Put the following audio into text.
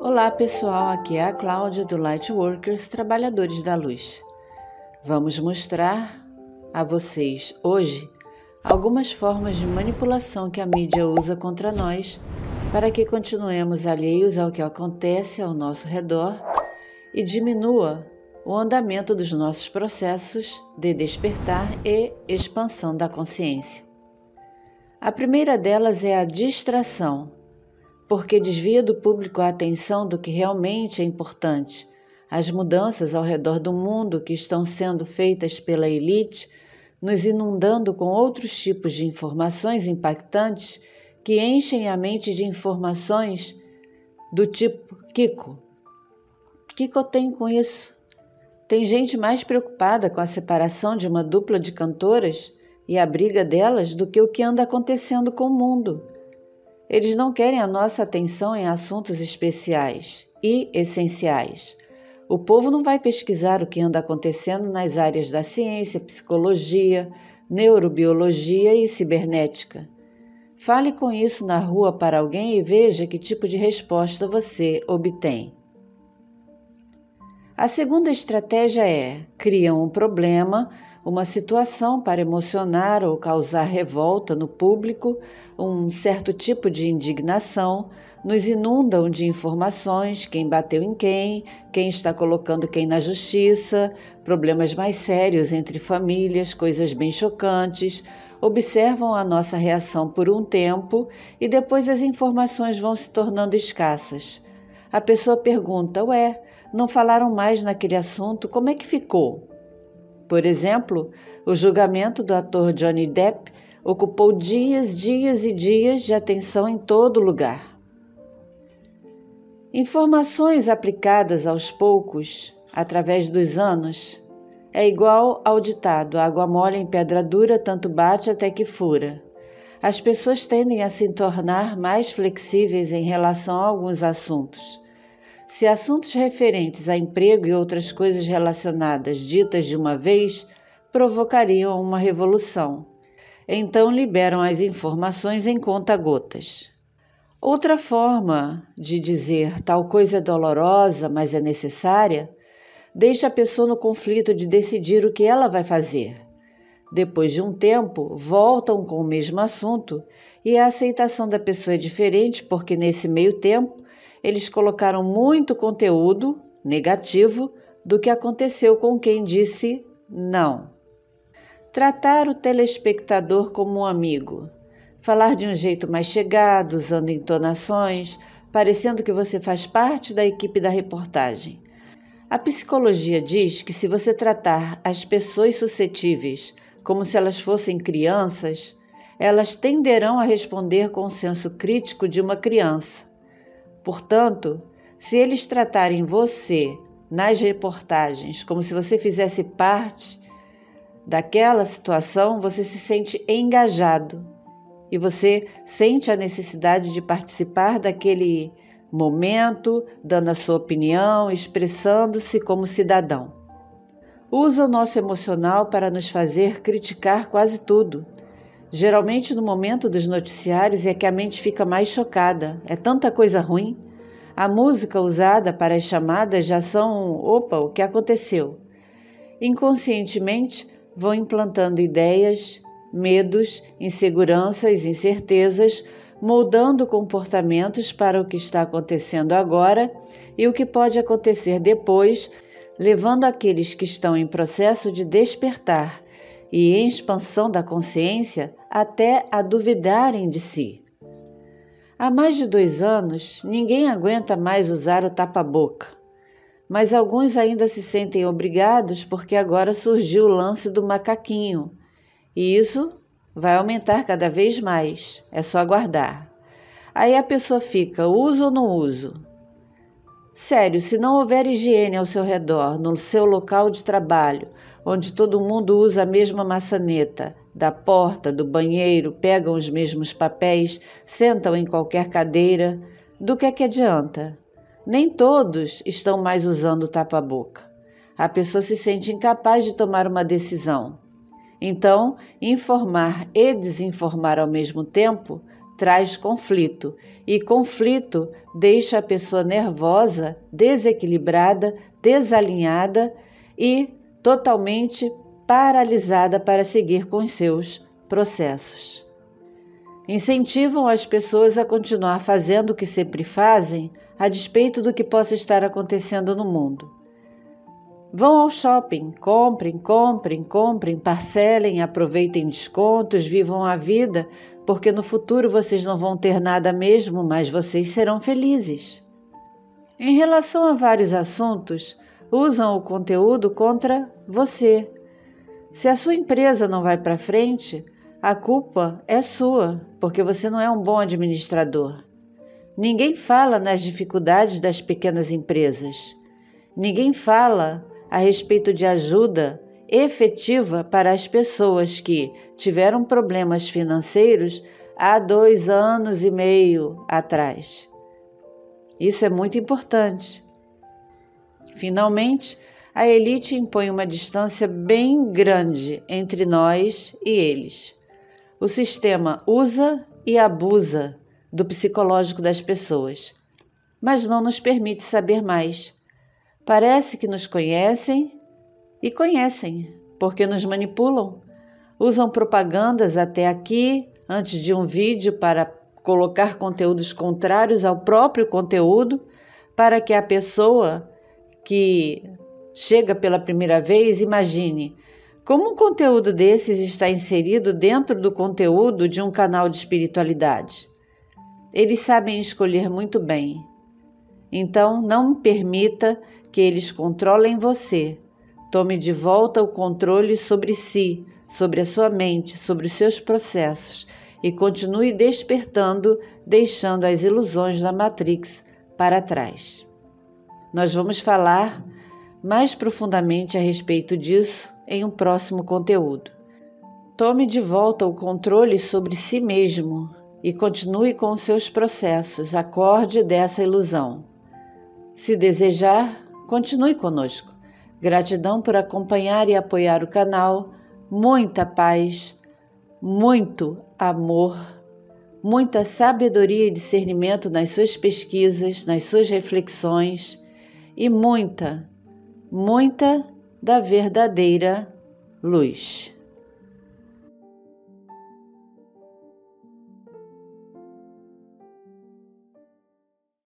Olá pessoal, aqui é a Cláudia do Lightworkers Trabalhadores da Luz. Vamos mostrar a vocês hoje algumas formas de manipulação que a mídia usa contra nós para que continuemos alheios ao que acontece ao nosso redor e diminua o andamento dos nossos processos de despertar e expansão da consciência. A primeira delas é a distração porque desvia do público a atenção do que realmente é importante. As mudanças ao redor do mundo que estão sendo feitas pela elite, nos inundando com outros tipos de informações impactantes que enchem a mente de informações do tipo Kiko. Kiko tem com isso? Tem gente mais preocupada com a separação de uma dupla de cantoras e a briga delas do que o que anda acontecendo com o mundo. Eles não querem a nossa atenção em assuntos especiais e essenciais. O povo não vai pesquisar o que anda acontecendo nas áreas da ciência, psicologia, neurobiologia e cibernética. Fale com isso na rua para alguém e veja que tipo de resposta você obtém. A segunda estratégia é: criam um problema, uma situação para emocionar ou causar revolta no público, um certo tipo de indignação, nos inundam de informações: quem bateu em quem, quem está colocando quem na justiça, problemas mais sérios entre famílias, coisas bem chocantes. Observam a nossa reação por um tempo e depois as informações vão se tornando escassas. A pessoa pergunta: Ué, não falaram mais naquele assunto, como é que ficou? Por exemplo, o julgamento do ator Johnny Depp ocupou dias, dias e dias de atenção em todo lugar. Informações aplicadas aos poucos, através dos anos, é igual ao ditado: água mole em pedra dura, tanto bate até que fura. As pessoas tendem a se tornar mais flexíveis em relação a alguns assuntos se assuntos referentes a emprego e outras coisas relacionadas ditas de uma vez provocariam uma revolução. Então liberam as informações em conta-gotas. Outra forma de dizer tal coisa é dolorosa, mas é necessária, deixa a pessoa no conflito de decidir o que ela vai fazer. Depois de um tempo, voltam com o mesmo assunto e a aceitação da pessoa é diferente porque, nesse meio tempo, eles colocaram muito conteúdo negativo do que aconteceu com quem disse não. Tratar o telespectador como um amigo. Falar de um jeito mais chegado, usando entonações, parecendo que você faz parte da equipe da reportagem. A psicologia diz que se você tratar as pessoas suscetíveis como se elas fossem crianças, elas tenderão a responder com o senso crítico de uma criança. Portanto, se eles tratarem você nas reportagens como se você fizesse parte daquela situação, você se sente engajado e você sente a necessidade de participar daquele momento, dando a sua opinião, expressando-se como cidadão. Usa o nosso emocional para nos fazer criticar quase tudo Geralmente no momento dos noticiários é que a mente fica mais chocada. É tanta coisa ruim. A música usada para as chamadas já são, opa, o que aconteceu? Inconscientemente vão implantando ideias, medos, inseguranças, incertezas, moldando comportamentos para o que está acontecendo agora e o que pode acontecer depois, levando aqueles que estão em processo de despertar e em expansão da consciência até a duvidarem de si. Há mais de dois anos, ninguém aguenta mais usar o tapa-boca, mas alguns ainda se sentem obrigados porque agora surgiu o lance do macaquinho, e isso vai aumentar cada vez mais, é só aguardar. Aí a pessoa fica, uso ou não uso? Sério, se não houver higiene ao seu redor, no seu local de trabalho, onde todo mundo usa a mesma maçaneta, da porta, do banheiro, pegam os mesmos papéis, sentam em qualquer cadeira, do que é que adianta? Nem todos estão mais usando tapa-boca. A pessoa se sente incapaz de tomar uma decisão. Então, informar e desinformar ao mesmo tempo traz conflito, e conflito deixa a pessoa nervosa, desequilibrada, desalinhada e totalmente paralisada para seguir com os seus processos. Incentivam as pessoas a continuar fazendo o que sempre fazem, a despeito do que possa estar acontecendo no mundo. Vão ao shopping, comprem, comprem, comprem, parcelem, aproveitem descontos, vivam a vida, porque no futuro vocês não vão ter nada mesmo, mas vocês serão felizes. Em relação a vários assuntos, usam o conteúdo contra você, se a sua empresa não vai para frente, a culpa é sua, porque você não é um bom administrador. Ninguém fala nas dificuldades das pequenas empresas. Ninguém fala a respeito de ajuda efetiva para as pessoas que tiveram problemas financeiros há dois anos e meio atrás. Isso é muito importante. Finalmente, a elite impõe uma distância bem grande entre nós e eles. O sistema usa e abusa do psicológico das pessoas, mas não nos permite saber mais. Parece que nos conhecem e conhecem, porque nos manipulam. Usam propagandas até aqui, antes de um vídeo, para colocar conteúdos contrários ao próprio conteúdo, para que a pessoa que chega pela primeira vez, imagine como um conteúdo desses está inserido dentro do conteúdo de um canal de espiritualidade. Eles sabem escolher muito bem. Então, não permita que eles controlem você. Tome de volta o controle sobre si, sobre a sua mente, sobre os seus processos e continue despertando, deixando as ilusões da Matrix para trás. Nós vamos falar mais profundamente a respeito disso em um próximo conteúdo. Tome de volta o controle sobre si mesmo e continue com seus processos, acorde dessa ilusão. Se desejar, continue conosco. Gratidão por acompanhar e apoiar o canal. Muita paz, muito amor, muita sabedoria e discernimento nas suas pesquisas, nas suas reflexões e muita muita da verdadeira luz.